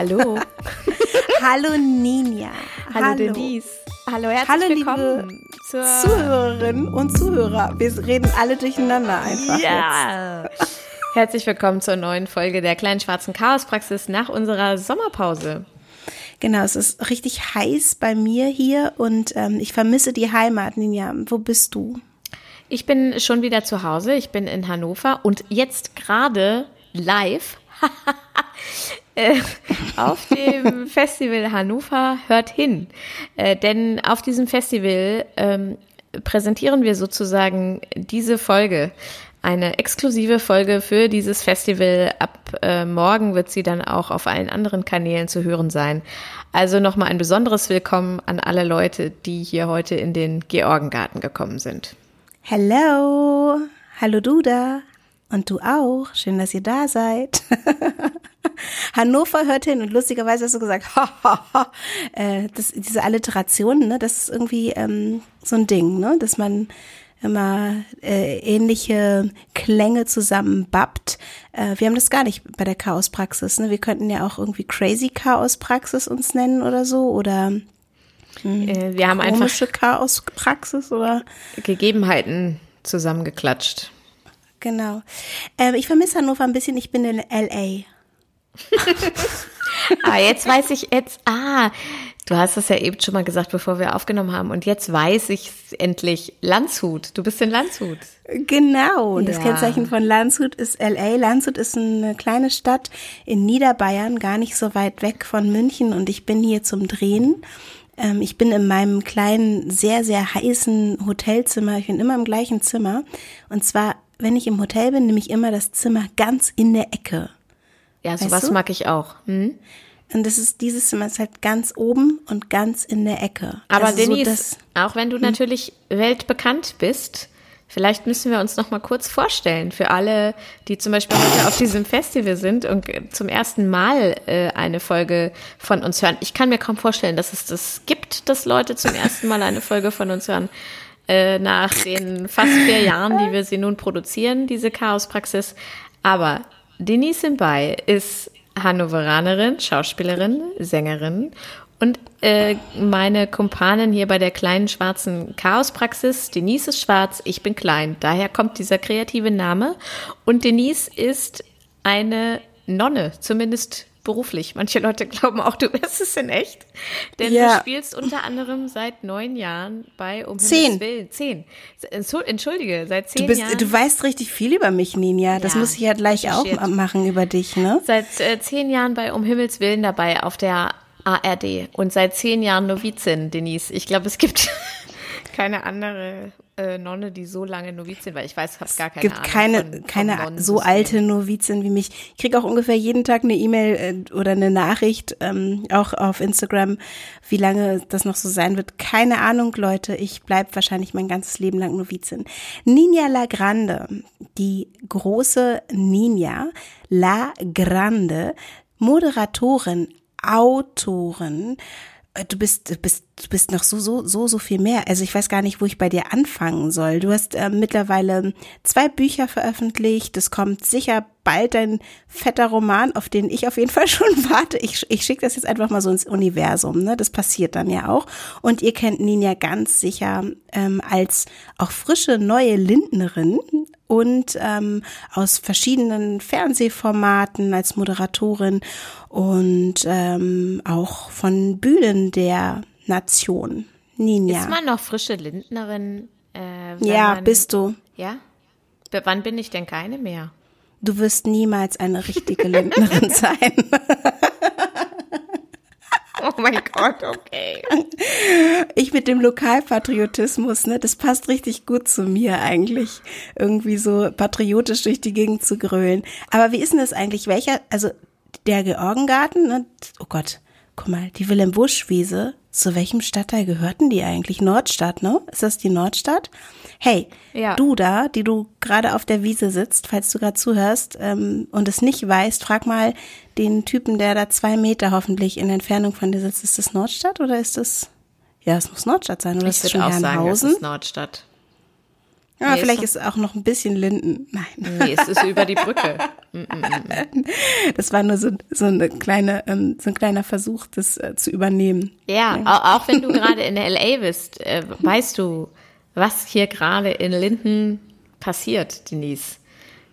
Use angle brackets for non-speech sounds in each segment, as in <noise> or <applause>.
Hallo. <laughs> Hallo Ninja. Hallo, Hallo. Denise. Hallo, herzlich Hallo, willkommen zur Zuhörerinnen und Zuhörer. Wir reden alle durcheinander einfach. Ja. Jetzt. Herzlich willkommen zur neuen Folge der kleinen schwarzen Chaospraxis nach unserer Sommerpause. Genau, es ist richtig heiß bei mir hier und ähm, ich vermisse die Heimat, Ninja. Wo bist du? Ich bin schon wieder zu Hause. Ich bin in Hannover und jetzt gerade live <laughs> äh, <laughs> auf dem Festival Hannover hört hin. Äh, denn auf diesem Festival ähm, präsentieren wir sozusagen diese Folge. Eine exklusive Folge für dieses Festival. Ab äh, morgen wird sie dann auch auf allen anderen Kanälen zu hören sein. Also nochmal ein besonderes Willkommen an alle Leute, die hier heute in den Georgengarten gekommen sind. Hello, hallo Duda. Und du auch. Schön, dass ihr da seid. <laughs> <laughs> Hannover hört hin und lustigerweise hast du gesagt, <laughs> äh, das, diese Alliterationen, ne, das ist irgendwie ähm, so ein Ding, ne, dass man immer äh, ähnliche Klänge zusammenbappt. Äh, wir haben das gar nicht bei der Chaospraxis. Ne? Wir könnten ja auch irgendwie Crazy Chaospraxis uns nennen oder so oder mh, äh, wir haben einfach Chaospraxis oder Gegebenheiten zusammengeklatscht. Genau. Ähm, ich vermisse Hannover ein bisschen. Ich bin in LA. <laughs> ah, jetzt weiß ich jetzt. Ah, du hast das ja eben schon mal gesagt, bevor wir aufgenommen haben. Und jetzt weiß ich endlich. Landshut. Du bist in Landshut. Genau. Und ja. das Kennzeichen von Landshut ist LA. Landshut ist eine kleine Stadt in Niederbayern, gar nicht so weit weg von München. Und ich bin hier zum Drehen ähm, ich bin in meinem kleinen, sehr, sehr heißen Hotelzimmer. Ich bin immer im gleichen Zimmer. Und zwar wenn ich im Hotel bin, nehme ich immer das Zimmer ganz in der Ecke. Ja, sowas weißt du? mag ich auch. Hm? Und das ist, dieses Zimmer ist halt ganz oben und ganz in der Ecke. Aber also Denise, so auch wenn du hm? natürlich weltbekannt bist, vielleicht müssen wir uns noch mal kurz vorstellen für alle, die zum Beispiel heute auf diesem Festival sind und zum ersten Mal äh, eine Folge von uns hören. Ich kann mir kaum vorstellen, dass es das gibt, dass Leute zum ersten Mal eine Folge von uns hören. Äh, nach den fast vier Jahren, die wir sie nun produzieren, diese Chaospraxis. Aber Denise Simbay ist Hannoveranerin, Schauspielerin, Sängerin und äh, meine Kumpanin hier bei der kleinen schwarzen Chaospraxis, Denise ist schwarz, ich bin klein. Daher kommt dieser kreative Name. Und Denise ist eine Nonne, zumindest beruflich. Manche Leute glauben auch, du bist es in echt. Denn ja. du spielst unter anderem seit neun Jahren bei Um zehn. Willen. Zehn. Entschuldige, seit zehn du bist, Jahren. Du weißt richtig viel über mich, Ninja. Das ja, muss ich ja gleich auch machen über dich, ne? Seit äh, zehn Jahren bei Um Himmels Willen dabei auf der ARD und seit zehn Jahren Novizin, Denise. Ich glaube, es gibt <laughs> keine andere äh, Nonne, die so lange Novizin war. Ich weiß, habe gar keine gibt Ahnung. keine, von, keine so alte Novizin wie mich. Ich kriege auch ungefähr jeden Tag eine E-Mail äh, oder eine Nachricht, ähm, auch auf Instagram, wie lange das noch so sein wird. Keine Ahnung, Leute. Ich bleib wahrscheinlich mein ganzes Leben lang Novizin. Nina La Grande, die große Nina La Grande, Moderatorin, Autorin, du bist, du bist, du bist noch so, so, so, so viel mehr. Also ich weiß gar nicht, wo ich bei dir anfangen soll. Du hast äh, mittlerweile zwei Bücher veröffentlicht. Es kommt sicher bald ein fetter Roman, auf den ich auf jeden <laughs> Fall schon warte. Ich, ich schicke das jetzt einfach mal so ins Universum. Ne? Das passiert dann ja auch. Und ihr kennt Ninja ganz sicher ähm, als auch frische neue Lindnerin und ähm, aus verschiedenen Fernsehformaten als Moderatorin und ähm, auch von Bühnen der Nation. Ninja. Ist man noch frische Lindnerin? Äh, ja, man, bist du. Ja? B wann bin ich denn keine mehr? Du wirst niemals eine richtige Lindnerin <laughs> sein. <laughs> <laughs> Oh mein Gott, okay. Ich mit dem Lokalpatriotismus, ne, das passt richtig gut zu mir eigentlich, irgendwie so patriotisch durch die Gegend zu grölen. Aber wie ist denn das eigentlich? Welcher, also der Georgengarten, ne, oh Gott, guck mal, die Willem Busch Wiese, zu welchem Stadtteil gehörten die eigentlich? Nordstadt, ne? Ist das die Nordstadt? Hey, ja. du da, die du gerade auf der Wiese sitzt, falls du gerade zuhörst ähm, und es nicht weißt, frag mal den Typen, der da zwei Meter hoffentlich in Entfernung von dir sitzt. Ist das Nordstadt oder ist das? Ja, es muss Nordstadt sein, oder ich ist das schon auch Herrenhausen? Sagen, es ist Nordstadt. Ja, nee, vielleicht ist es auch noch ein bisschen Linden. Nein. Nee, es ist über die Brücke. <laughs> das war nur so, so, eine kleine, ähm, so ein kleiner Versuch, das äh, zu übernehmen. Ja, ja. Auch, wenn du gerade in LA bist, äh, weißt du, was hier gerade in Linden passiert, Denise.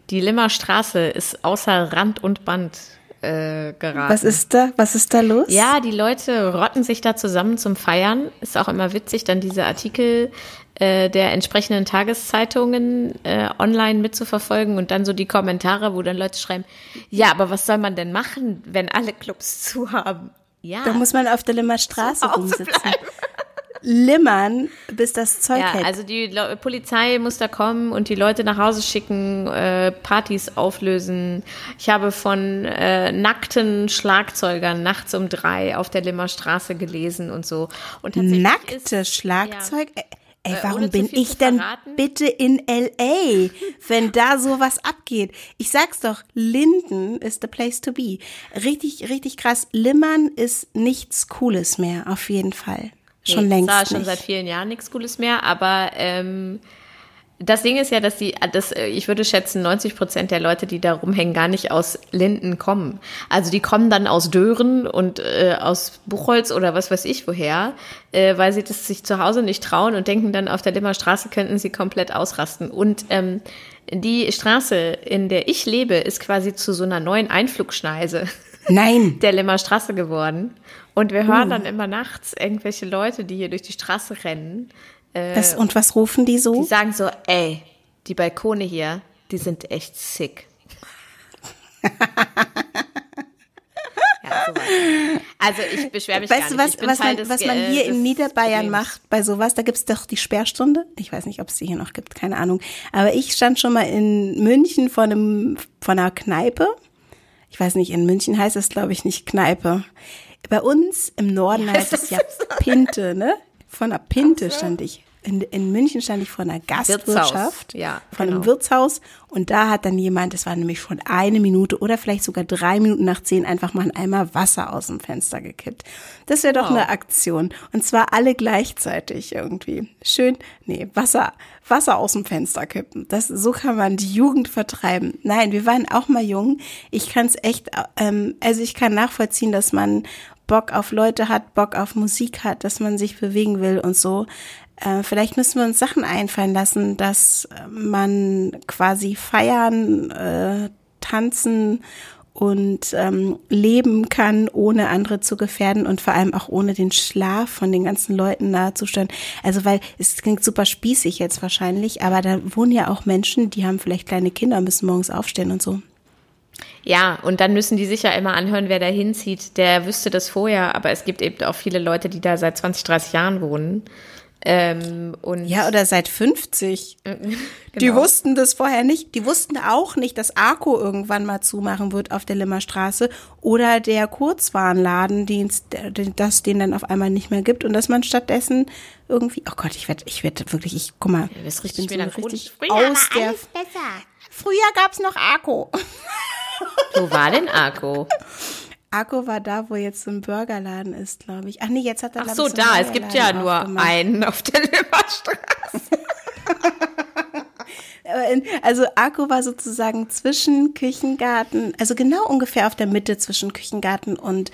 Die Limmer Straße ist außer Rand und Band äh, geraten. Was ist da? Was ist da los? Ja, die Leute rotten sich da zusammen zum Feiern. Ist auch immer witzig, dann diese Artikel äh, der entsprechenden Tageszeitungen äh, online mitzuverfolgen und dann so die Kommentare, wo dann Leute schreiben, ja, aber was soll man denn machen, wenn alle Clubs <laughs> zu haben? Ja. Da muss man auf der Limmer Straße rumsitzen limmern, bis das Zeug ja, hält. Also die Le Polizei muss da kommen und die Leute nach Hause schicken, äh, Partys auflösen. Ich habe von äh, nackten Schlagzeugern nachts um drei auf der Limmer Straße gelesen und so. Und Nackte ist, Schlagzeug? Ja. Ey, äh, warum bin ich denn bitte in LA, wenn da sowas abgeht? Ich sag's doch, Linden ist the place to be. Richtig, richtig krass. Limmern ist nichts Cooles mehr, auf jeden Fall. Schon nee, längst. Das war schon seit vielen Jahren nichts Cooles mehr, aber ähm, das Ding ist ja, dass die, das, ich würde schätzen, 90 Prozent der Leute, die da rumhängen, gar nicht aus Linden kommen. Also die kommen dann aus Dören und äh, aus Buchholz oder was weiß ich woher, äh, weil sie das sich zu Hause nicht trauen und denken dann, auf der Limmer Straße könnten sie komplett ausrasten. Und ähm, die Straße, in der ich lebe, ist quasi zu so einer neuen Einflugschneise. Nein. <laughs> Der Limmer Straße geworden. Und wir hören uh. dann immer nachts irgendwelche Leute, die hier durch die Straße rennen. Äh, was, und was rufen die so? Die sagen so, ey, die Balkone hier, die sind echt sick. <laughs> ja, also ich beschwere mich weißt gar nicht. Was, was, man, was man hier in Niederbayern macht bei sowas, da gibt's doch die Sperrstunde. Ich weiß nicht, ob es die hier noch gibt, keine Ahnung. Aber ich stand schon mal in München vor einem vor einer Kneipe. Ich weiß nicht, in München heißt es, glaube ich, nicht Kneipe. Bei uns im Norden heißt es ja Pinte, ne? Von einer Pinte stand ich. In, in München stand ich vor einer Gastwirtschaft, ja, von genau. einem Wirtshaus. Und da hat dann jemand, es war nämlich schon eine Minute oder vielleicht sogar drei Minuten nach zehn, einfach mal ein Eimer Wasser aus dem Fenster gekippt. Das wäre doch wow. eine Aktion. Und zwar alle gleichzeitig irgendwie. Schön, nee, Wasser, Wasser aus dem Fenster kippen. Das, so kann man die Jugend vertreiben. Nein, wir waren auch mal jung. Ich kann es echt, ähm, also ich kann nachvollziehen, dass man Bock auf Leute hat, Bock auf Musik hat, dass man sich bewegen will und so. Äh, vielleicht müssen wir uns Sachen einfallen lassen, dass man quasi feiern, äh, tanzen und ähm, leben kann, ohne andere zu gefährden und vor allem auch ohne den Schlaf von den ganzen Leuten nahezustellen. Also weil es klingt super spießig jetzt wahrscheinlich, aber da wohnen ja auch Menschen, die haben vielleicht kleine Kinder, müssen morgens aufstehen und so. Ja, und dann müssen die sich ja immer anhören, wer da hinzieht. Der wüsste das vorher, aber es gibt eben auch viele Leute, die da seit 20, 30 Jahren wohnen. Ähm, ja, oder seit 50. <laughs> genau. Die wussten das vorher nicht. Die wussten auch nicht, dass Arco irgendwann mal zumachen wird auf der Limmerstraße oder der Kurzwarenladendienst, dass den dann auf einmal nicht mehr gibt und dass man stattdessen irgendwie, oh Gott, ich werde, ich werde wirklich, ich guck mal, ja, ich bin so richtig aus der. Früher gab's noch Arco. <laughs> Wo war denn Arco? Arco war da, wo jetzt so ein Burgerladen ist, glaube ich. Ach nee, jetzt hat er Ach so, da, es gibt ja nur einen auf der Limmerstraße. <laughs> also Arco war sozusagen zwischen Küchengarten, also genau ungefähr auf der Mitte zwischen Küchengarten und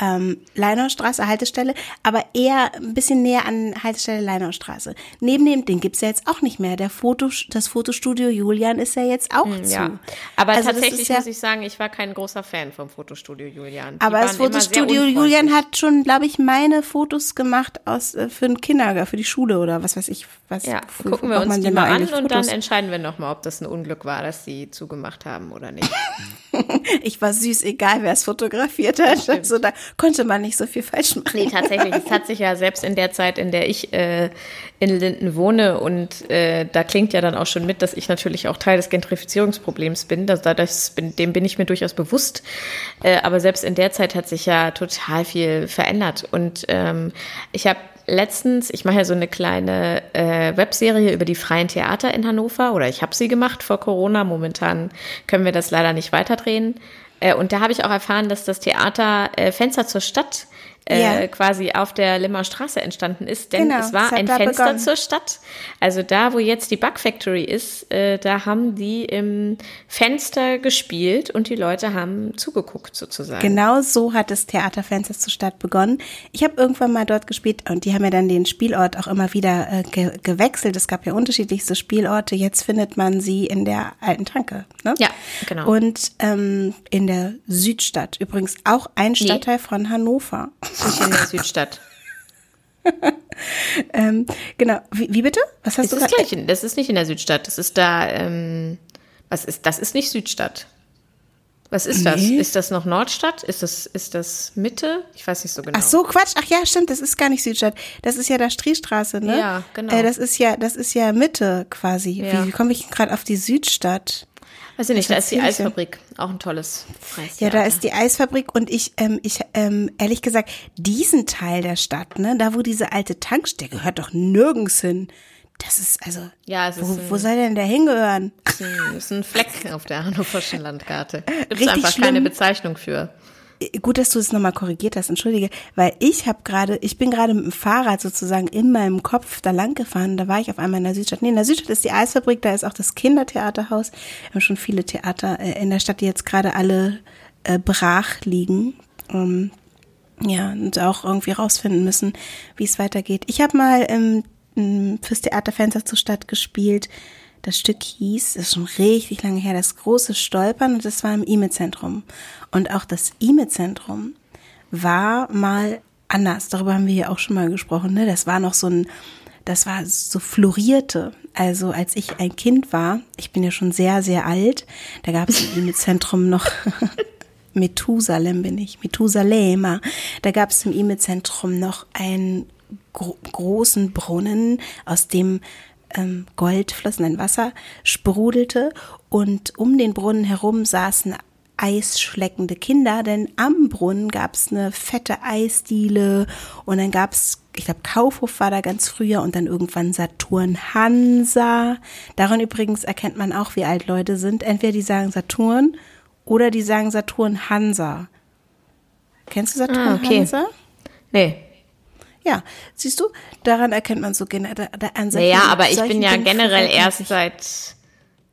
ähm, Leinaustraße, Haltestelle, aber eher ein bisschen näher an Haltestelle Leinaustraße. Neben dem, den gibt's ja jetzt auch nicht mehr. Der Foto, das Fotostudio Julian ist ja jetzt auch hm, zu. Ja. Aber also tatsächlich ja, muss ich sagen, ich war kein großer Fan vom Fotostudio Julian. Die aber das Fotostudio Julian hat schon, glaube ich, meine Fotos gemacht aus äh, für den Kindergarten, für die Schule oder was weiß ich. Was, ja, gucken wir uns die mal an und dann entscheiden wir nochmal, ob das ein Unglück war, dass sie zugemacht haben oder nicht. <laughs> <laughs> ich war süß, egal wer es fotografiert hat. Also da konnte man nicht so viel falsch machen. Nee, tatsächlich. Es hat sich ja selbst in der Zeit, in der ich äh, in Linden wohne und äh, da klingt ja dann auch schon mit, dass ich natürlich auch Teil des Gentrifizierungsproblems bin. Das, das bin dem bin ich mir durchaus bewusst. Äh, aber selbst in der Zeit hat sich ja total viel verändert. Und ähm, ich habe letztens, ich mache ja so eine kleine äh, Webserie über die freien Theater in Hannover oder ich habe sie gemacht vor Corona. Momentan können wir das leider nicht weiterdrehen. Äh, und da habe ich auch erfahren, dass das Theater äh, Fenster zur Stadt äh, Ja. quasi auf der Limmer Straße entstanden ist, denn Genau, es war ein Fenster begonnen. zur Stadt. Also da, wo jetzt die Bug Factory ist, äh, da haben die im Fenster gespielt und die Leute haben zugeguckt sozusagen. Genau so hat das Theaterfenster zur Stadt begonnen. Ich habe irgendwann mal dort gespielt und die haben ja dann den Spielort auch immer wieder äh, ge gewechselt. Es gab ja unterschiedlichste Spielorte. Jetzt findet man sie in der alten Tanke. Ne? Ja, genau. Und ähm, in der Südstadt. Übrigens auch ein Stadtteil von Hannover. Nicht in der Südstadt. <laughs> ähm, genau. Wie, wie bitte? Was hast Das du ist, gerade? gleich in, das ist nicht in der Südstadt. Das ist da, ähm, was ist, das ist nicht Südstadt. Was ist das? Nee. Ist das noch Nordstadt? Ist das, ist das Mitte? Ich weiß nicht so genau. Ach so, Quatsch. Ach ja, stimmt, das ist gar nicht Südstadt. Das ist ja da Striestraße, ne? Ja, genau. Äh, das ist ja, das ist ja Mitte quasi. Ja. Wie, wie komme ich gerade auf die Südstadt? Weiß ich nicht, da ist die? Eisfabrik. Auch ein tolles freies Ja, da Theater. ist die Eisfabrik und ich, ähm, ich, ähm, ehrlich gesagt, diesen Teil der Stadt, ne, da wo diese alte Tankstelle gehört doch nirgends hin. Das ist, also, Ja, es ist wo, ein- wo soll denn der hingehören? <laughs> Das ist ein- das ist ein Fleck auf der hannoverschen Landkarte. Gibt einfach schlimm. keine Bezeichnung für. Gut, dass du es nochmal korrigiert hast, entschuldige, weil ich habe gerade, ich bin gerade mit dem Fahrrad sozusagen in meinem Kopf da lang gefahren, da war ich auf einmal in der Südstadt. Nee, in der Südstadt ist die Eisfabrik, da ist auch das Kindertheaterhaus. Wir haben schon viele Theater äh, in der Stadt, die jetzt gerade alle äh, brach liegen. Ähm, ja, und auch irgendwie rausfinden müssen, wie es weitergeht. Ich habe mal ähm, fürs Theaterfenster zur Stadt gespielt. Das Stück hieß, das ist schon richtig lange her, das große Stolpern und das war im IME-Zentrum. Und auch das IME-Zentrum war mal anders. Darüber haben wir hier auch schon mal gesprochen. Ne? Das war noch so ein, das war so florierte. Also als ich ein Kind war, ich bin ja schon sehr, sehr alt, da gab es im <laughs> IME-Zentrum noch <laughs> Methusalem bin ich, Methusalema. Da gab es im IME-Zentrum noch einen gro großen Brunnen, aus dem ähm, Gold floss, nein, Wasser sprudelte und um den Brunnen herum saßen eisschleckende Kinder, denn am Brunnen gab es eine fette Eisdiele und dann gab es, ich glaube, Kaufhof war da ganz früher und dann irgendwann Saturn Hansa. Daran übrigens erkennt man auch, wie alt Leute sind. Entweder die sagen Saturn oder die sagen Saturn Hansa. Kennst du Saturn Ah, okay. Hansa? Nee. Ja, siehst du, daran erkennt man so generell an solchen- Naja, aber ich bin ja Dingen generell erst seit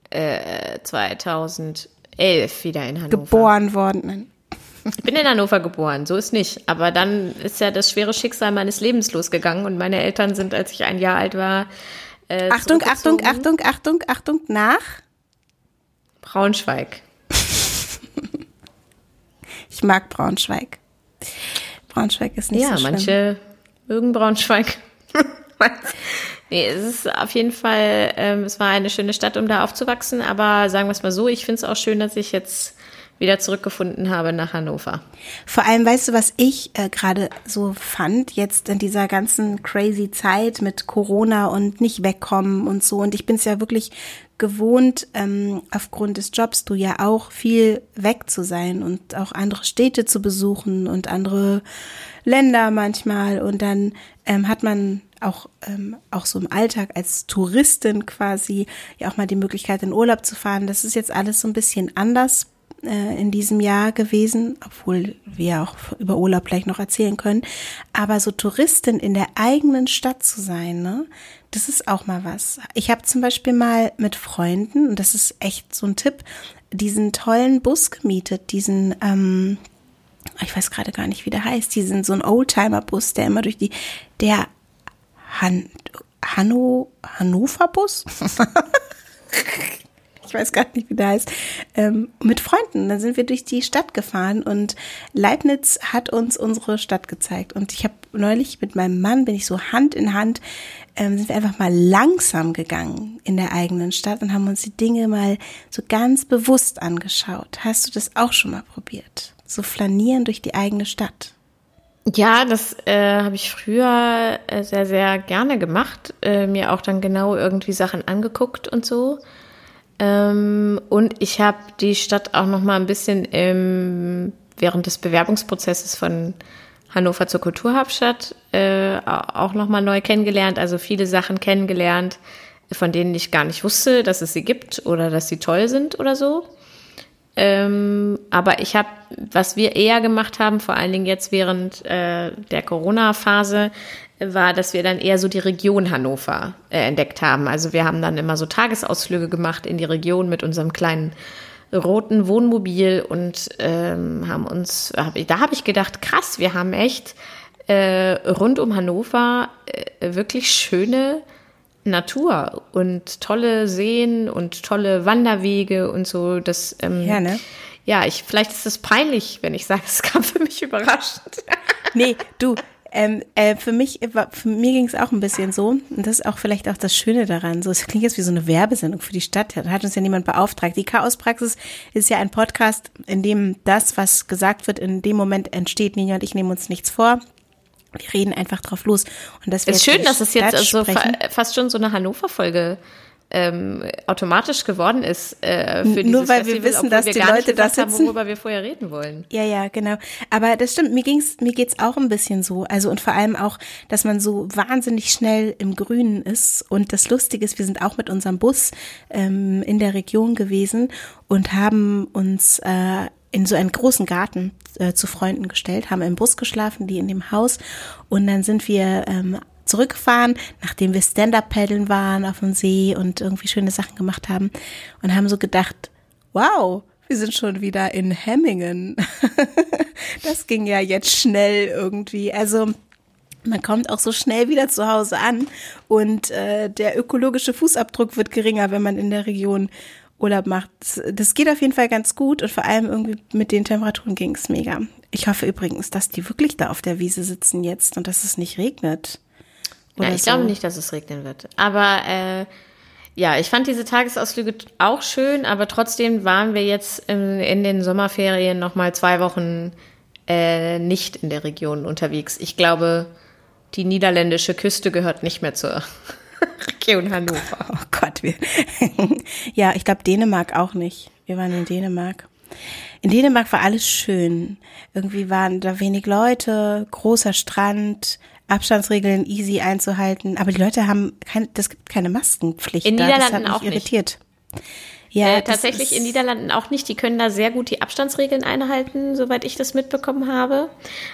äh, 2011 wieder in Hannover. geboren worden. Nein. Ich bin in Hannover geboren, so ist nicht. Aber dann ist ja das schwere Schicksal meines Lebens losgegangen und meine Eltern sind, als ich ein Jahr alt war, äh, Achtung, Achtung. Achtung, Achtung, Achtung, nach. Braunschweig. Ich mag Braunschweig. Braunschweig ist nicht ja, so schlimm. manche mögen Braunschweig. <laughs> nee, es ist auf jeden Fall, ähm, es war eine schöne Stadt, um da aufzuwachsen, aber sagen wir es mal so, ich finde es auch schön, dass ich jetzt wieder zurückgefunden habe nach Hannover. Vor allem, weißt du, was ich äh, gerade so fand, jetzt in dieser ganzen crazy Zeit mit Corona und nicht wegkommen und so. Und ich bin es ja wirklich gewohnt, ähm, aufgrund des Jobs, du ja auch viel weg zu sein und auch andere Städte zu besuchen und andere Länder manchmal. Und dann ähm, hat man auch, ähm, auch so im Alltag als Touristin quasi ja auch mal die Möglichkeit, in Urlaub zu fahren. Das ist jetzt alles so ein bisschen anders äh, in diesem Jahr gewesen, obwohl wir auch über Urlaub gleich noch erzählen können. Aber so Touristin in der eigenen Stadt zu sein, ne, das ist auch mal was. Ich habe zum Beispiel mal mit Freunden, und das ist echt so ein Tipp, diesen tollen Bus gemietet, diesen, ähm, ich weiß gerade gar nicht, wie der heißt, diesen so ein Oldtimer-Bus, der immer durch die, der Han, Hanno, Hannover-Bus? <laughs> ich weiß gar nicht, wie der heißt, ähm, mit Freunden. Dann sind wir durch die Stadt gefahren und Leibniz hat uns unsere Stadt gezeigt. Und ich habe neulich mit meinem Mann, bin ich so Hand in Hand, ähm, sind wir einfach mal langsam gegangen in der eigenen Stadt und haben uns die Dinge mal so ganz bewusst angeschaut. Hast du das auch schon mal probiert? So flanieren durch die eigene Stadt. Ja, das äh, habe ich früher äh, sehr, sehr gerne gemacht. Äh, mir auch dann genau irgendwie Sachen angeguckt und so. Ähm, und ich habe die Stadt auch noch mal ein bisschen im, während des Bewerbungsprozesses von Hannover zur Kulturhauptstadt äh, auch noch mal neu kennengelernt. Also viele Sachen kennengelernt, von denen ich gar nicht wusste, dass es sie gibt oder dass sie toll sind oder so. Ähm, aber ich habe, was wir eher gemacht haben, vor allen Dingen jetzt während äh, der Corona-Phase, war, dass wir dann eher so die Region Hannover äh, entdeckt haben. Also wir haben dann immer so Tagesausflüge gemacht in die Region mit unserem kleinen roten Wohnmobil und ähm, haben uns, hab, da habe ich gedacht, krass, wir haben echt äh, rund um Hannover äh, wirklich schöne Natur und tolle Seen und tolle Wanderwege und so. Das, ähm, Ja, ne? ja, ich, vielleicht ist es peinlich, wenn ich sage, <laughs> es kam für mich überraschend. Nee, du, ähm, äh, für mich, für mir ging es auch ein bisschen so. Und das ist auch vielleicht auch das Schöne daran. So, es klingt jetzt wie so eine Werbesendung für die Stadt. Da hat uns ja niemand beauftragt. Die Chaospraxis ist ja ein Podcast, in dem das, was gesagt wird, in dem Moment entsteht. Nina und ich nehmen uns nichts vor. Wir reden einfach drauf los. Und das Es ist schön, dass es jetzt also fa fast schon so eine Hannover-Folge ähm, automatisch geworden ist äh, für Nur weil wir Festival, wissen, obwohl dass wir die Leute da gesagt haben, sitzen. worüber wir vorher reden wollen. Ja, ja, genau. Aber das stimmt, mir ging's, mir geht's auch ein bisschen so. Also und vor allem auch, dass man so wahnsinnig schnell im Grünen ist. Und das Lustige ist, wir sind auch mit unserem Bus ähm, in der Region gewesen und haben uns äh, in so einen großen Garten äh, zu Freunden gestellt, haben im Bus geschlafen, die in dem Haus. Und dann sind wir ähm, zurückgefahren, nachdem wir Stand-Up-Paddeln waren auf dem See und irgendwie schöne Sachen gemacht haben und haben so gedacht, wow, wir sind schon wieder in Hemmingen. <laughs> das ging ja jetzt schnell irgendwie. Also man kommt auch so schnell wieder zu Hause an und äh, der ökologische Fußabdruck wird geringer, wenn man in der Region Urlaub macht. Das geht auf jeden Fall ganz gut und vor allem irgendwie mit den Temperaturen ging es mega. Ich hoffe übrigens, dass die wirklich da auf der Wiese sitzen jetzt und dass es nicht regnet. Ja, Oder ich so. glaube nicht, dass es regnen wird. Aber äh, ja, ich fand diese Tagesausflüge auch schön, aber trotzdem waren wir jetzt in, in den Sommerferien noch mal zwei Wochen äh, nicht in der Region unterwegs. Ich glaube, die niederländische Küste gehört nicht mehr zur <laughs> Region Hannover. Oh Gott, wir. <laughs> ja, ich glaube Dänemark auch nicht. Wir waren in Dänemark. In Dänemark war alles schön. Irgendwie waren da wenig Leute, großer Strand, Abstandsregeln easy einzuhalten. Aber die Leute haben kein, das gibt keine Maskenpflicht. In da. das Niederlanden auch nicht. irritiert. Ja, Äh, tatsächlich in Niederlanden auch nicht. Die können da sehr gut die Abstandsregeln einhalten, soweit ich das mitbekommen habe.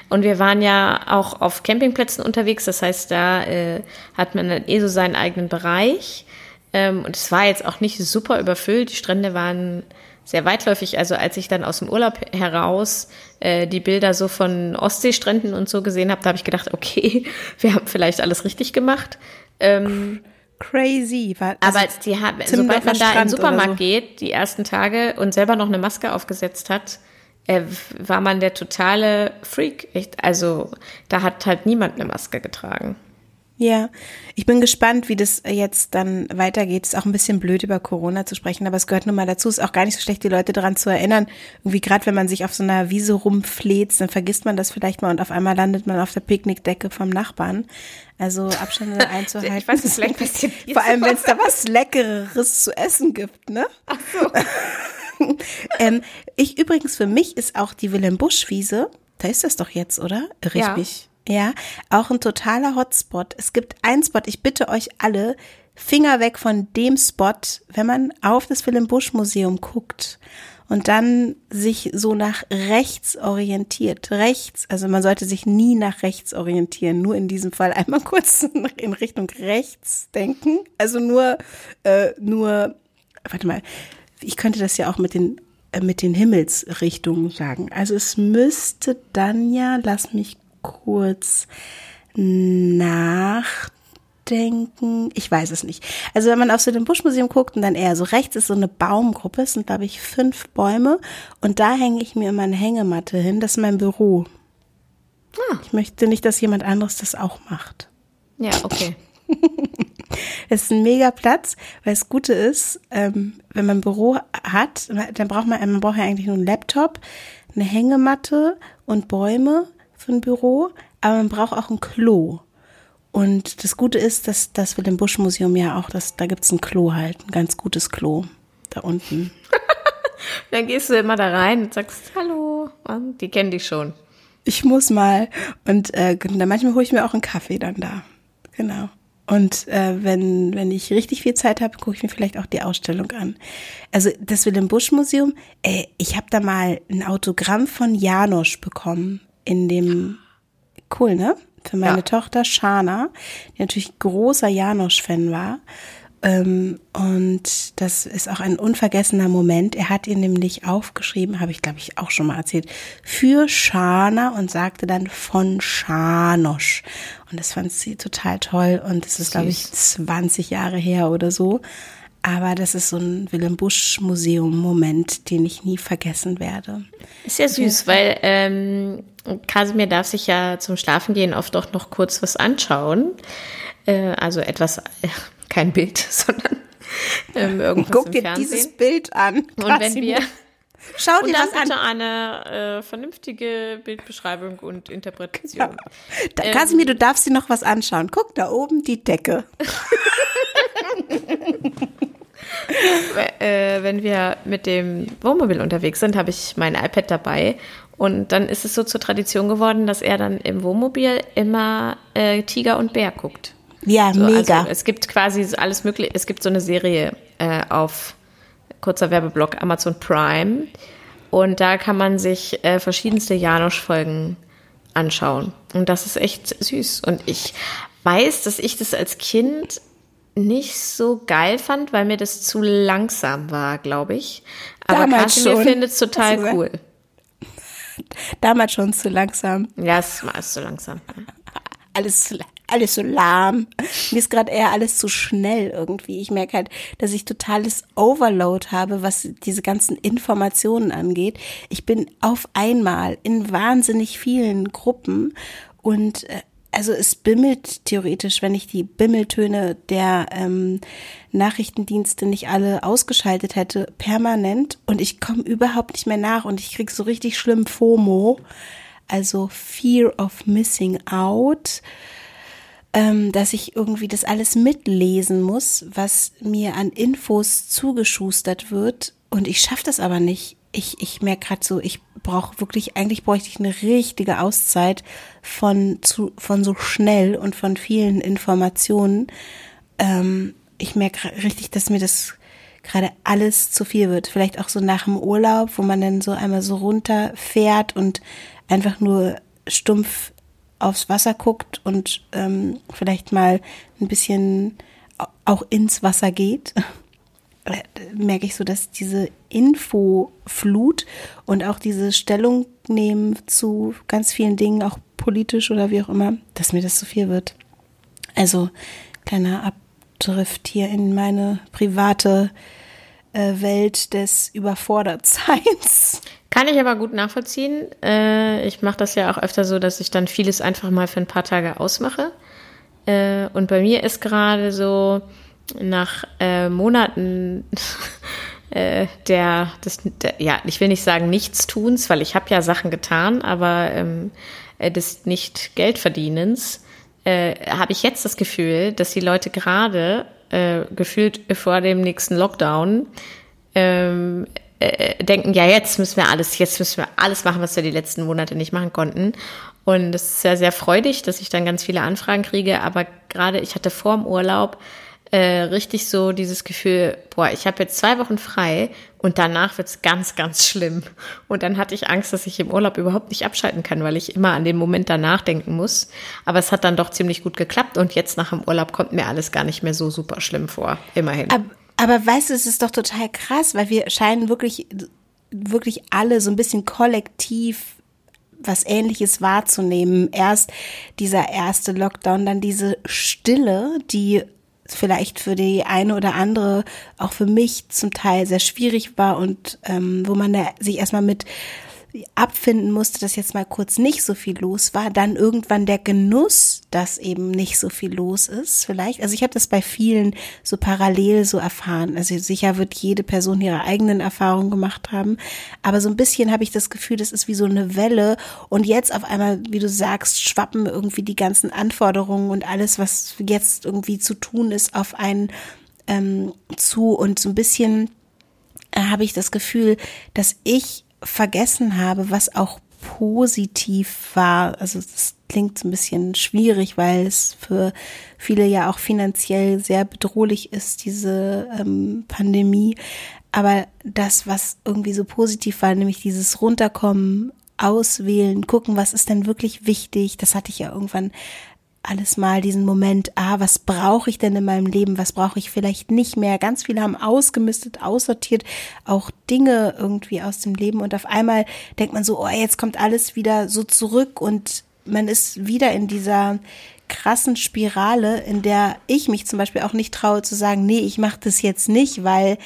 Und wir waren ja auch auf Campingplätzen unterwegs. Das heißt, da äh, hat man dann eh so seinen eigenen Bereich. Ähm, und es war jetzt auch nicht super überfüllt. Die Strände waren sehr weitläufig. Also als ich dann aus dem Urlaub heraus äh, die Bilder so von Ostseestränden und so gesehen habe, da habe ich gedacht, okay, <laughs> wir haben vielleicht alles richtig gemacht. Ähm, crazy. War, also, aber die haben, sobald man da in den Supermarkt so. geht, die ersten Tage und selber noch eine Maske aufgesetzt hat, äh, war man der totale Freak. Echt, also da hat halt niemand eine Maske getragen. Ja, ich bin gespannt, wie das jetzt dann weitergeht. Ist auch ein bisschen blöd, über Corona zu sprechen, aber es gehört nun mal dazu. Ist auch gar nicht so schlecht, die Leute daran zu erinnern. Irgendwie gerade, wenn man sich auf so einer Wiese rumfleht, dann vergisst man das vielleicht mal und auf einmal landet man auf der Picknickdecke vom Nachbarn. Also Abstände <laughs> einzuhalten. Ich weiß nicht, vielleicht passiert <laughs> Vor allem, wenn es da was Leckeres zu essen gibt, ne? Ach so. <laughs> ähm, ich übrigens, für mich ist auch die Wilhelm-Busch-Wiese, da ist das doch jetzt, oder? Ich Ja. Ja, auch ein totaler Hotspot. Es gibt einen Spot, ich bitte euch alle, Finger weg von dem Spot, wenn man auf das Wilhelm Busch Museum guckt und dann sich so nach rechts orientiert. Rechts, also man sollte sich nie nach rechts orientieren, nur in diesem Fall einmal <laughs> kurz in Richtung rechts denken. Also nur, äh, nur, warte mal, ich könnte das ja auch mit den äh, mit den Himmelsrichtungen sagen. Also es müsste dann ja, lass mich kurz nachdenken. Ich weiß es nicht. Also wenn man auf so dem Buschmuseum guckt und dann eher so rechts ist so eine Baumgruppe, es sind glaube ich fünf Bäume und da hänge ich mir immer eine Hängematte hin. Das ist mein Büro. Ich möchte nicht, dass jemand anderes das auch macht. Ja, okay. <laughs> Es ist ein mega Platz, weil das Gute ist, ähm, wenn man ein Büro hat, dann braucht man, man braucht ja eigentlich nur einen Laptop, eine Hängematte und Bäume für ein Büro, aber man braucht auch ein Klo. Und das Gute ist, dass das wir dem Buschmuseum ja auch, das, da gibt's ein Klo halt, ein ganz gutes Klo da unten. <laughs> Dann gehst du immer da rein und sagst Hallo. Und die kennen dich schon. Ich muss mal und äh, dann manchmal hole ich mir auch einen Kaffee dann da. Genau. Und äh, wenn, wenn ich richtig viel Zeit habe, gucke ich mir vielleicht auch die Ausstellung an. Also das Willem Busch Museum, äh, ich habe da mal ein Autogramm von Janosch bekommen in dem, cool, ne? Für meine ja. Tochter Shana, die natürlich großer Janosch-Fan war. Ähm, und das ist auch ein unvergessener Moment. Er hat ihn nämlich aufgeschrieben, habe ich glaube ich auch schon mal erzählt, für Schana und sagte dann von Schanosch. Und das fand sie total toll. Und das ist, glaube ich, 20 Jahre her oder so. Aber das ist so ein Willem Busch Museum Moment, den ich nie vergessen werde. Ist ja süß, ja. weil ähm, Kasimir darf sich ja zum Schlafengehen oft auch noch kurz was anschauen. Äh, also etwas, äh, kein Bild, <laughs> sondern ähm, irgendwas Guck dir Fernsehen. dieses Bild an. Und wenn wir Schau dir das bitte an. eine äh, vernünftige Bildbeschreibung und Interpretation. Ja. Da, ähm, Kasimir, du darfst dir noch was anschauen. Guck da oben die Decke. <laughs> äh, wenn wir mit dem Wohnmobil unterwegs sind, habe ich mein iPad dabei. Und dann ist es so zur Tradition geworden, dass er dann im Wohnmobil immer äh, Tiger und Bär guckt. Ja, so, mega. Also es gibt quasi alles mögliche. Es gibt so eine Serie äh, auf kurzer Werbeblock Amazon Prime. Und da kann man sich äh, verschiedenste Janosch-Folgen anschauen. Und das ist echt süß. Und ich weiß, dass ich das als Kind nicht so geil fand, weil mir das zu langsam war, glaube ich. Aber Kasimir findet es total cool. <laughs> Damals schon zu langsam. Ja, es war zu langsam. <laughs> Alles alles so lahm. Mir ist gerade eher alles zu schnell irgendwie. Ich merke halt, dass ich totales Overload habe, was diese ganzen Informationen angeht. Ich bin auf einmal in wahnsinnig vielen Gruppen und äh, also es bimmelt theoretisch, wenn ich die Bimmeltöne der ähm, Nachrichtendienste nicht alle ausgeschaltet hätte, permanent und ich komme überhaupt nicht mehr nach und ich krieg so richtig schlimm FOMO, also Fear of Missing Out ähm, dass ich irgendwie das alles mitlesen muss, was mir an Infos zugeschustert wird. Und ich schaffe das aber nicht. Ich, ich merke gerade so, ich brauche wirklich, eigentlich bräuchte ich eine richtige Auszeit von, zu, von so schnell und von vielen Informationen. Ähm, ich merke richtig, dass mir das gerade alles zu viel wird. Vielleicht auch so nach dem Urlaub, wo man dann so einmal so runterfährt und einfach nur stumpf aufs Wasser guckt und ähm, vielleicht mal ein bisschen auch ins Wasser geht, <laughs> merke ich so, dass diese Infoflut und auch diese Stellung nehmen zu ganz vielen Dingen, auch politisch oder wie auch immer, dass mir das zu viel wird. Also kleiner Abdrift hier in meine private äh, Welt des Überfordertseins. Kann ich aber gut nachvollziehen. Äh, ich mache das ja auch öfter so, dass ich dann vieles einfach mal für ein paar Tage ausmache. Äh, und bei mir ist gerade so nach äh, Monaten <laughs> äh, der, des, der, ja, ich will nicht sagen Nichtstuns, weil ich habe ja Sachen getan, aber ähm, äh, des nicht Geldverdienens äh, habe ich jetzt das Gefühl, dass die Leute gerade äh, gefühlt vor dem nächsten Lockdown ähm, äh, denken, ja, jetzt müssen wir alles, jetzt müssen wir alles machen, was wir die letzten Monate nicht machen konnten. Und es ist ja sehr freudig, dass ich dann ganz viele Anfragen kriege, aber gerade ich hatte vor dem Urlaub äh, richtig so dieses Gefühl, boah, ich habe jetzt zwei Wochen frei und danach wird's ganz, ganz schlimm. Und dann hatte ich Angst, dass ich im Urlaub überhaupt nicht abschalten kann, weil ich immer an den Moment danach denken muss. Aber es hat dann doch ziemlich gut geklappt und jetzt nach dem Urlaub kommt mir alles gar nicht mehr so super schlimm vor. Immerhin. Aber, aber weißt du, es ist doch total krass, weil wir scheinen wirklich, wirklich alle so ein bisschen kollektiv was Ähnliches wahrzunehmen. Erst dieser erste Lockdown, dann diese Stille, die vielleicht für die eine oder andere, auch für mich zum Teil sehr schwierig war und ähm, wo man da sich erstmal mit abfinden musste, dass jetzt mal kurz nicht so viel los war, dann irgendwann der Genuss, dass eben nicht so viel los ist, vielleicht. Also ich habe das bei vielen so parallel so erfahren. Also sicher wird jede Person ihre eigenen Erfahrungen gemacht haben, aber so ein bisschen habe ich das Gefühl, das ist wie so eine Welle und jetzt auf einmal, wie du sagst, schwappen irgendwie die ganzen Anforderungen und alles, was jetzt irgendwie zu tun ist, auf einen ähm, zu und so ein bisschen äh, habe ich das Gefühl, dass ich vergessen habe, was auch positiv war. Also das klingt ein bisschen schwierig, weil es für viele ja auch finanziell sehr bedrohlich ist, diese ähm, Pandemie. Aber das, was irgendwie so positiv war, nämlich dieses Runterkommen, auswählen, gucken, was ist denn wirklich wichtig. Das hatte ich ja irgendwann alles mal diesen Moment, ah, was brauche ich denn in meinem Leben, was brauche ich vielleicht nicht mehr. Ganz viele haben ausgemistet, aussortiert, auch Dinge irgendwie aus dem Leben. Und auf einmal denkt man so, oh, jetzt kommt alles wieder so zurück. Und man ist wieder in dieser krassen Spirale, in der ich mich zum Beispiel auch nicht traue zu sagen, nee, ich mache das jetzt nicht, weil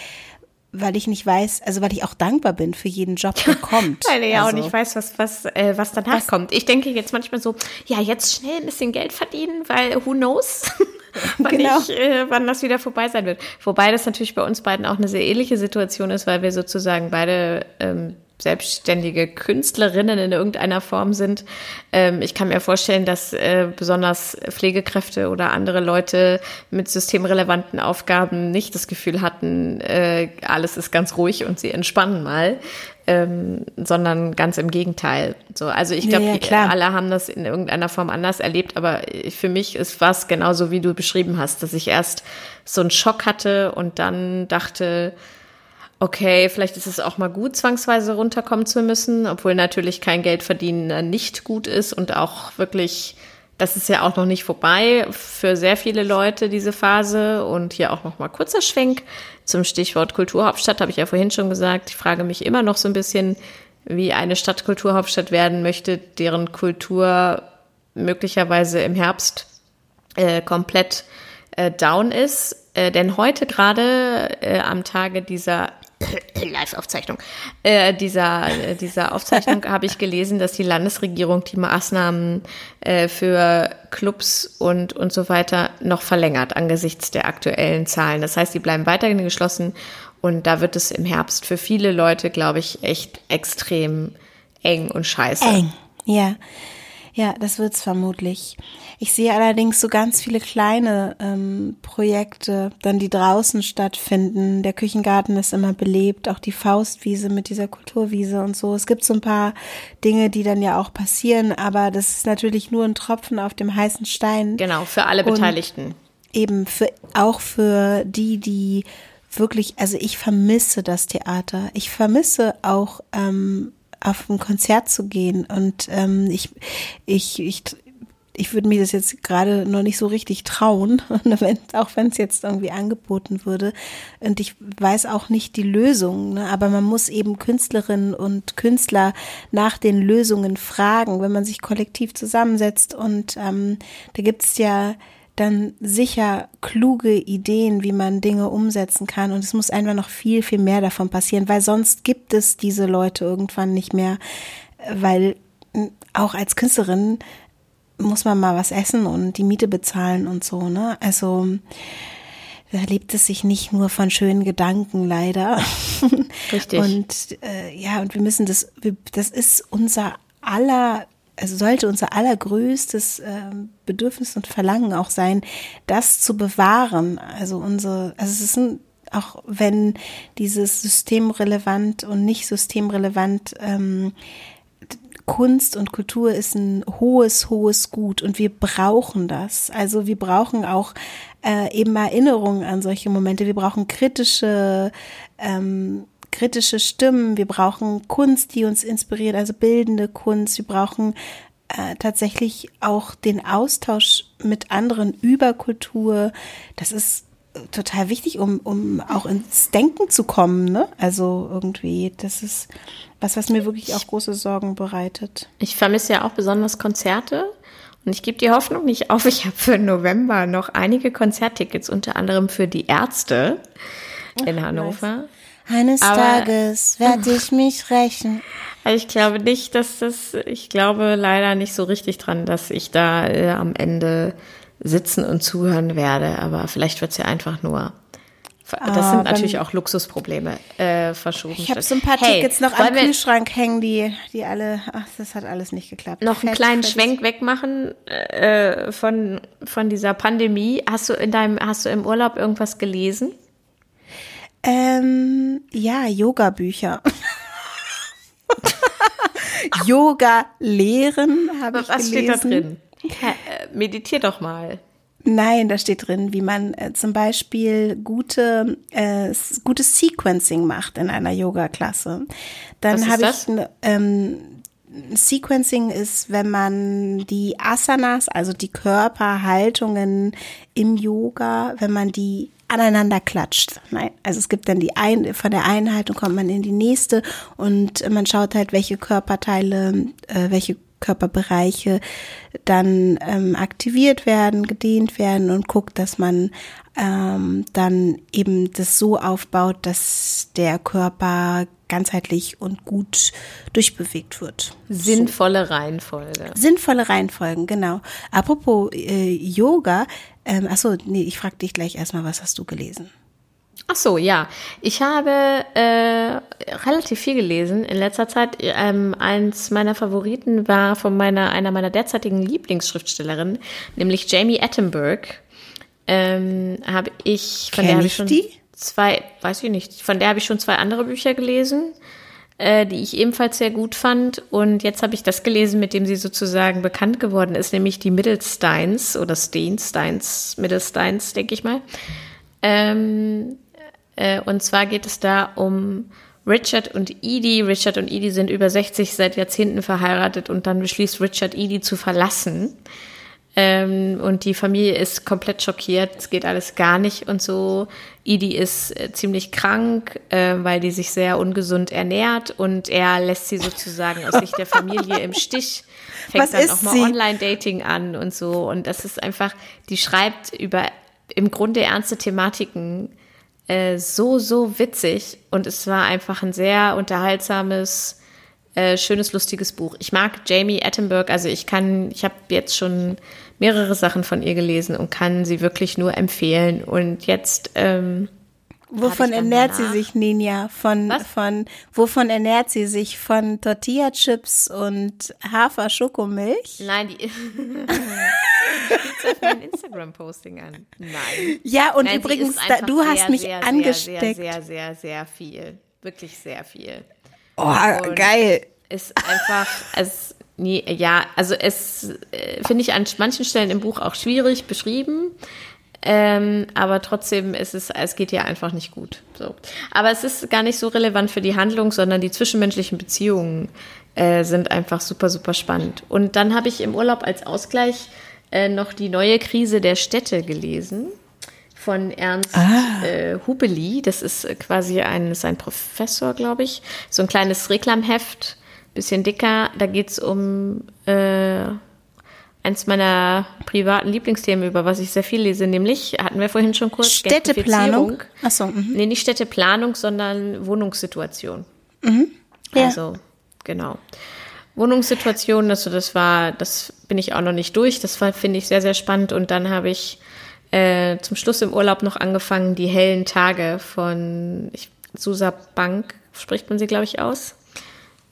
weil ich nicht weiß, also weil ich auch dankbar bin für jeden Job, der <laughs> kommt. weil er ja also. auch nicht weiß, was, was, äh, was danach was? kommt. Ich denke jetzt manchmal so, ja, jetzt schnell ein bisschen Geld verdienen, weil who knows, <laughs> wann, genau. ich, äh, wann das wieder vorbei sein wird. Wobei das natürlich bei uns beiden auch eine sehr ähnliche Situation ist, weil wir sozusagen beide ähm, selbstständige Künstlerinnen in irgendeiner Form sind. Ähm, ich kann mir vorstellen, dass äh, besonders Pflegekräfte oder andere Leute mit systemrelevanten Aufgaben nicht das Gefühl hatten, äh, alles ist ganz ruhig und sie entspannen mal. Ähm, sondern ganz im Gegenteil. So, also ich glaube, ja, ja, alle haben das in irgendeiner Form anders erlebt, aber für mich ist was genauso wie du beschrieben hast, dass ich erst so einen Schock hatte und dann dachte, okay, vielleicht ist es auch mal gut, zwangsweise runterkommen zu müssen, obwohl natürlich kein Geld verdienen nicht gut ist und auch wirklich, das ist ja auch noch nicht vorbei für sehr viele Leute, diese Phase. Und hier auch noch mal kurzer Schwenk zum Stichwort Kulturhauptstadt, habe ich ja vorhin schon gesagt. Ich frage mich immer noch so ein bisschen, wie eine Stadt Kulturhauptstadt werden möchte, deren Kultur möglicherweise im Herbst äh, komplett äh, down ist. Äh, denn heute gerade äh, am Tage dieser Live-Aufzeichnung. Äh, dieser, äh, dieser Aufzeichnung <laughs> habe ich gelesen, dass die Landesregierung die Maßnahmen äh, für Clubs und, und so weiter noch verlängert angesichts der aktuellen Zahlen. Das heißt, die bleiben weiterhin geschlossen und da wird es im Herbst für viele Leute, glaube ich, echt extrem eng und scheiße. Eng, ja. Ja, das wird's vermutlich. Ich sehe allerdings so ganz viele kleine ähm, Projekte, dann die draußen stattfinden. Der Küchengarten ist immer belebt, auch die Faustwiese mit dieser Kulturwiese und so. Es gibt so ein paar Dinge, die dann ja auch passieren, aber das ist natürlich nur ein Tropfen auf dem heißen Stein. Genau, für alle Beteiligten. Und eben für auch für die, die wirklich, also ich vermisse das Theater. Ich vermisse auch ähm, auf ein Konzert zu gehen. Und ähm, ich, ich, ich, ich würde mir das jetzt gerade noch nicht so richtig trauen, <laughs> auch wenn es jetzt irgendwie angeboten würde. Und ich weiß auch nicht die Lösung, ne? aber man muss eben Künstlerinnen und Künstler nach den Lösungen fragen, wenn man sich kollektiv zusammensetzt. Und ähm, da gibt es ja dann sicher kluge Ideen, wie man Dinge umsetzen kann. Und es muss einfach noch viel, viel mehr davon passieren, weil sonst gibt es diese Leute irgendwann nicht mehr, weil auch als Künstlerin muss man mal was essen und die Miete bezahlen und so, ne? Also da lebt es sich nicht nur von schönen Gedanken, leider. Richtig. Und äh, ja, und wir müssen das, das ist unser aller also sollte unser allergrößtes äh, Bedürfnis und Verlangen auch sein, das zu bewahren. Also unsere, also es ist ein, auch wenn dieses systemrelevant und nicht systemrelevant ähm, Kunst und Kultur ist ein hohes, hohes Gut und wir brauchen das. Also wir brauchen auch äh, eben Erinnerungen an solche Momente. Wir brauchen kritische ähm, kritische Stimmen, wir brauchen Kunst, die uns inspiriert, also bildende Kunst, wir brauchen äh, tatsächlich auch den Austausch mit anderen über Kultur. Das ist total wichtig, um, um auch ins Denken zu kommen. Ne? Also irgendwie, das ist was, was mir wirklich auch große Sorgen bereitet. Ich vermisse ja auch besonders Konzerte. Und ich gebe die Hoffnung nicht auf. Ich habe für November noch einige Konzerttickets, unter anderem für die Ärzte in Ach, Hannover. Nice. Eines Aber, Tages werde ich <laughs> mich rächen. Ich glaube nicht, dass das, ich glaube leider nicht so richtig dran, dass ich da äh, am Ende sitzen und zuhören werde. Aber vielleicht wird es ja einfach nur das sind ah, natürlich auch Luxusprobleme äh, verschoben. Ich habe so ein paar hey, Tickets noch am Kühlschrank hängen, die, die alle, ach, das hat alles nicht geklappt. Noch einen kleinen Schwenk wegmachen äh, von, von dieser Pandemie. Hast du in deinem, hast du im Urlaub irgendwas gelesen? Ähm, ja, Yoga-Bücher. <laughs> Yoga lehren, habe ich Was gelesen. steht da drin? Äh, meditier doch mal. Nein, da steht drin, wie man äh, zum Beispiel gute, äh, gutes Sequencing macht in einer Yoga-Klasse. Was Dann habe ich ähm, Sequencing ist, wenn man die Asanas, also die Körperhaltungen im Yoga, wenn man die aneinander klatscht. Nein, also es gibt dann die ein, von der einen Haltung kommt man in die nächste und man schaut halt, welche Körperteile, äh, welche Körperbereiche dann ähm, aktiviert werden, gedehnt werden und guckt, dass man ähm, dann eben das so aufbaut, dass der Körper ganzheitlich und gut durchbewegt wird. Sinnvolle Reihenfolge. Sinnvolle Reihenfolgen, genau. Apropos äh, Yoga, ähm, achso, nee, ich frage dich gleich erstmal, was hast du gelesen? Ach so, ja. Ich habe äh, relativ viel gelesen in letzter Zeit. Ähm, eins meiner Favoriten war von meiner einer meiner derzeitigen Lieblingsschriftstellerinnen, nämlich Jamie Attenberg. Ähm, habe ich von Kenn der habe ich ich schon die? zwei, weiß ich nicht, von der habe ich schon zwei andere Bücher gelesen, äh, die ich ebenfalls sehr gut fand. Und jetzt habe ich das gelesen, mit dem sie sozusagen bekannt geworden ist, nämlich die Middlesteins oder Steinsteins, Middlesteins, denke ich mal. Ähm, äh, und zwar geht es da um Richard und Edie. Richard und Edie sind über 60 seit Jahrzehnten verheiratet und dann beschließt Richard Edie zu verlassen. Ähm, und die Familie ist komplett schockiert. Es geht alles gar nicht und so. Edie ist äh, ziemlich krank, äh, weil die sich sehr ungesund ernährt und er lässt sie sozusagen aus Sicht der Familie im Stich. Fängt Was dann auch mal? Online-Dating an und so. Und das ist einfach, die schreibt über im Grunde ernste Thematiken äh, so, so witzig. Und es war einfach ein sehr unterhaltsames, äh, schönes, lustiges Buch. Ich mag Jamie Attenberg, also ich kann, ich habe jetzt schon mehrere Sachen von ihr gelesen und kann sie wirklich nur empfehlen. Und jetzt, ähm, Wovon ernährt sie danach- sich, Ninja? Von, Was? von, wovon ernährt sie sich? Von Tortilla-Chips und Hafer-Schokomilch? nein, die. <laughs> Auf mein Instagram-Posting an? Nein. Ja, und Nein, sie übrigens, da, du hast sehr, mich sehr, angesteckt. Sehr, sehr, sehr, sehr, sehr viel. Wirklich sehr viel. oh, Und geil. Ist einfach, es, nee, ja, also es äh, finde ich an manchen Stellen im Buch auch schwierig beschrieben. Ähm, aber trotzdem ist es, es geht ja einfach nicht gut. So. Aber es ist gar nicht so relevant für die Handlung, sondern die zwischenmenschlichen Beziehungen äh, sind einfach super, super spannend. Und dann habe ich im Urlaub als Ausgleich äh, noch die neue Krise der Städte gelesen von Ernst äh, Hubeli. Das ist quasi ein, ist ein Professor, glaube ich. So ein kleines Reklamheft, bisschen dicker. Da geht es um äh, eins meiner privaten Lieblingsthemen, über was ich sehr viel lese, nämlich, hatten wir vorhin schon kurz, Städteplanung. Achso, mhm. Nee, nicht Städteplanung, sondern Wohnungssituation. Ja. Also, genau. Wohnungssituation, also das war, das bin ich auch noch nicht durch. Das war, finde ich, sehr, sehr spannend. Und dann habe ich äh, zum Schluss im Urlaub noch angefangen, die hellen Tage von ich, Susa Bank, spricht man sie, glaube ich, aus.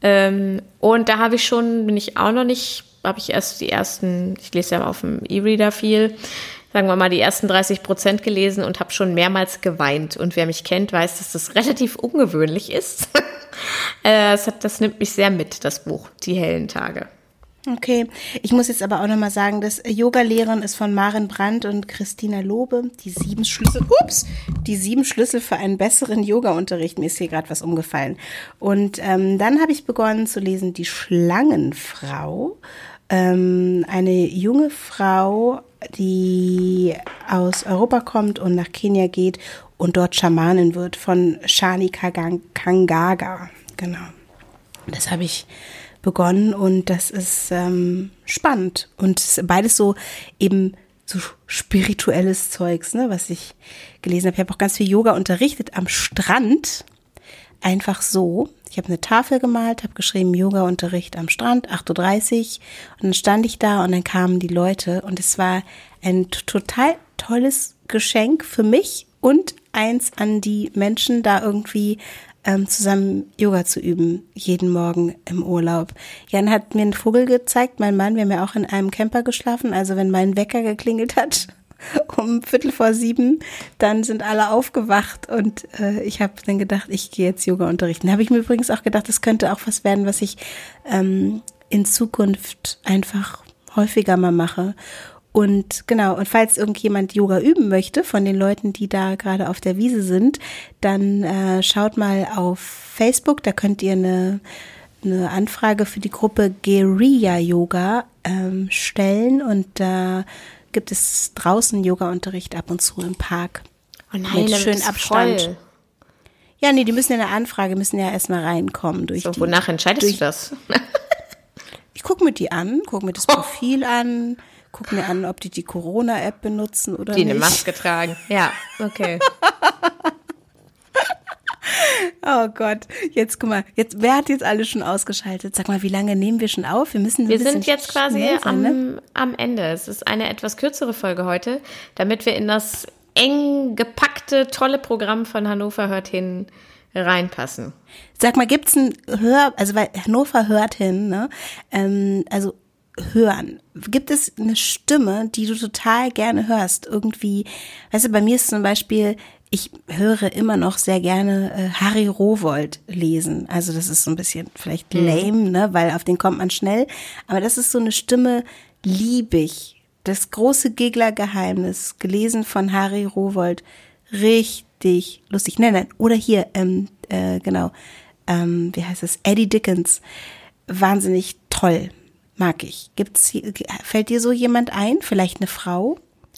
Ähm, und da habe ich schon, bin ich auch noch nicht, habe ich erst die ersten, ich lese ja auf dem E-Reader viel, sagen wir mal die ersten 30 Prozent gelesen und habe schon mehrmals geweint. Und wer mich kennt, weiß, dass das relativ ungewöhnlich ist. <laughs> äh, es hat, das nimmt mich sehr mit, das Buch, Die hellen Tage. Okay, ich muss jetzt aber auch nochmal sagen, das Yoga-Lehren ist von Maren Brandt und Christina Lobe. Die sieben Schlüssel, ups, die sieben Schlüssel für einen besseren Yoga-Unterricht. Mir ist hier gerade was umgefallen. Und ähm, dann habe ich begonnen zu lesen Die Schlangenfrau. Ähm, eine junge Frau, die aus Europa kommt und nach Kenia geht und dort Schamanin wird von Shani Kangaga. Genau. Das habe ich begonnen und das ist ähm, spannend und beides so eben so spirituelles Zeugs, ne, was ich gelesen habe. Ich habe auch ganz viel Yoga unterrichtet am Strand, einfach so. Ich habe eine Tafel gemalt, habe geschrieben Yoga-Unterricht am Strand, 8.30 Uhr und dann stand ich da und dann kamen die Leute und es war ein total tolles Geschenk für mich und eins an die Menschen, da irgendwie ähm, zusammen Yoga zu üben, jeden Morgen im Urlaub. Jan hat mir einen Vogel gezeigt, mein Mann, wir haben ja auch in einem Camper geschlafen, also wenn mein Wecker geklingelt hat, <laughs> um Viertel vor sieben. Dann sind alle aufgewacht und äh, ich habe dann gedacht, ich gehe jetzt Yoga unterrichten. Habe ich mir übrigens auch gedacht, das könnte auch was werden, was ich ähm, in Zukunft einfach häufiger mal mache. Und genau, und falls irgendjemand Yoga üben möchte von den Leuten, die da gerade auf der Wiese sind, dann äh, schaut mal auf Facebook, da könnt ihr eine, eine Anfrage für die Gruppe Guerilla Yoga ähm, stellen und da gibt es draußen Yoga-Unterricht ab und zu im Park. Oh nein, mit schön Abstand. Voll. Ja, nee, die müssen in der Anfrage, müssen ja erstmal reinkommen. Durch so, die, wonach entscheidest durch, du das? <laughs> ich gucke mir die an, gucke mir das Profil an, guck mir an, ob die die Corona-App benutzen oder die nicht. Die eine Maske tragen. Ja, okay. <laughs> oh Gott, jetzt guck mal, jetzt wer hat jetzt alle schon ausgeschaltet? Sag mal, wie lange nehmen wir schon auf? Wir müssen Wir sind jetzt quasi sein, am, ne? am Ende. Es ist eine etwas kürzere Folge heute, damit wir in das eng gepackte tolle Programm von Hannover hört hin reinpassen. Sag mal, gibt's ein Hör, also weil Hannover hört hin, ne? Ähm, also hören? Gibt es eine Stimme, die du total gerne hörst? Irgendwie, weißt du, bei mir ist zum Beispiel, ich höre immer noch sehr gerne äh, Harry Rowold lesen. Also das ist so ein bisschen vielleicht mhm. lame, ne, weil auf den kommt man schnell. Aber das ist so eine Stimme, liebe ich. Das große Gegler-Geheimnis, gelesen von Harry Rowold. Richtig lustig. Nein, nein. Oder hier, ähm, äh, genau, ähm, wie heißt es? Eddie Dickens. Wahnsinnig toll mag ich. Gibt's, fällt dir so jemand ein? Vielleicht eine Frau?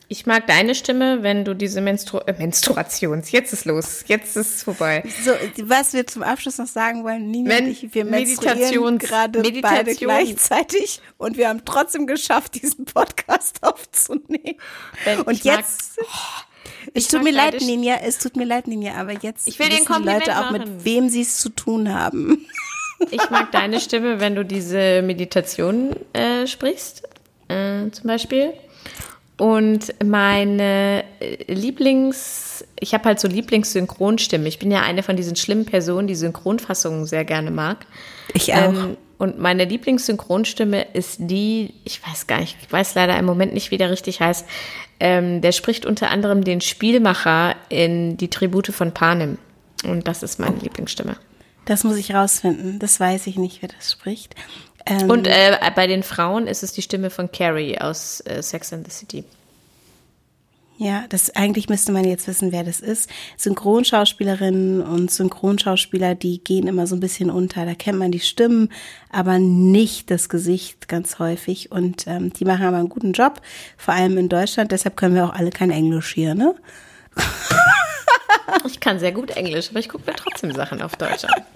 Ich mag deine Stimme, wenn du diese Menstru äh, Menstruations, jetzt ist los, jetzt ist es vorbei. So, was wir zum Abschluss noch sagen wollen, Nina wenn und ich, wir menstruieren gerade beide gleichzeitig und wir haben trotzdem geschafft, diesen Podcast <laughs> aufzunehmen. Wenn und jetzt, mag, oh, es tut mir leid, Ninja, es tut mir leid, Ninja, aber jetzt ich will den die Leute auch, mit wem sie es zu tun haben. <laughs> Ich mag deine Stimme, wenn du diese Meditation äh, sprichst, äh, zum Beispiel. Und meine äh, Lieblings, ich habe halt so Lieblingssynchronstimme. Ich bin ja eine von diesen schlimmen Personen, die Synchronfassungen sehr gerne mag. Ich auch. Ähm, und meine Lieblingssynchronstimme ist die, ich weiß gar nicht, ich weiß leider im Moment nicht, wie der richtig heißt. Ähm, der spricht unter anderem den Spielmacher in Die Tribute von Panem. Und das ist meine Lieblingsstimme. Das muss ich rausfinden. Das weiß ich nicht, wer das spricht. Ähm, und äh, bei den Frauen ist es die Stimme von Carrie aus äh, Sex and the City. Ja, das eigentlich müsste man jetzt wissen, wer das ist. Synchronschauspielerinnen und Synchronschauspieler, die gehen immer so ein bisschen unter. Da kennt man die Stimmen, aber nicht das Gesicht ganz häufig. Und ähm, die machen aber einen guten Job, vor allem in Deutschland. Deshalb können wir auch alle kein Englisch hier, ne? Ich kann sehr gut Englisch, aber ich gucke mir trotzdem Sachen auf Deutsch an. <laughs>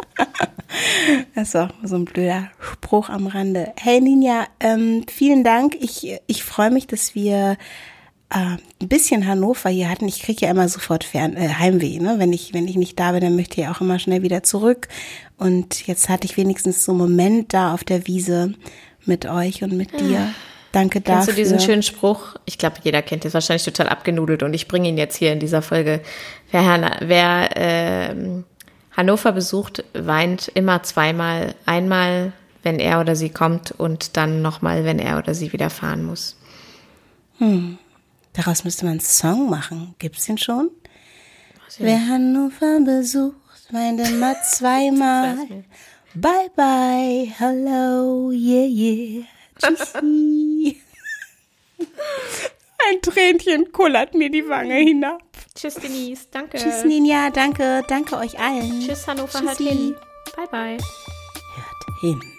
Das ist auch so ein blöder Spruch am Rande. Hey Ninja, ähm, vielen Dank. Ich, ich freue mich, dass wir äh, ein bisschen Hannover hier hatten. Ich kriege ja immer sofort Fern äh, Heimweh. Ne? Wenn, ich, wenn ich nicht da bin, dann möchte ich auch immer schnell wieder zurück. Und jetzt hatte ich wenigstens so einen Moment da auf der Wiese mit euch und mit dir. Danke dafür. Kennst du diesen schönen Spruch? Ich glaube, jeder kennt den, wahrscheinlich total abgenudelt und ich bringe ihn jetzt hier in dieser Folge. Wer, wer äh, Hannover besucht, weint immer zweimal. Einmal, wenn er oder sie kommt und dann nochmal, wenn er oder sie wieder fahren muss. Hm. Daraus müsste man einen Song machen. Gibt's den schon? Wer Hannover besucht, weint immer <laughs> zweimal. Bye bye, hello, yeah, yeah. Tschüssi. <laughs> Ein Tränchen kullert mir die Wange hinab. Tschüss, Denise. Danke. Tschüss, Ninja. Danke. Danke euch allen. Tschüss, Hannover. Tschüssi. Hört hin. Bye, bye. Hört hin.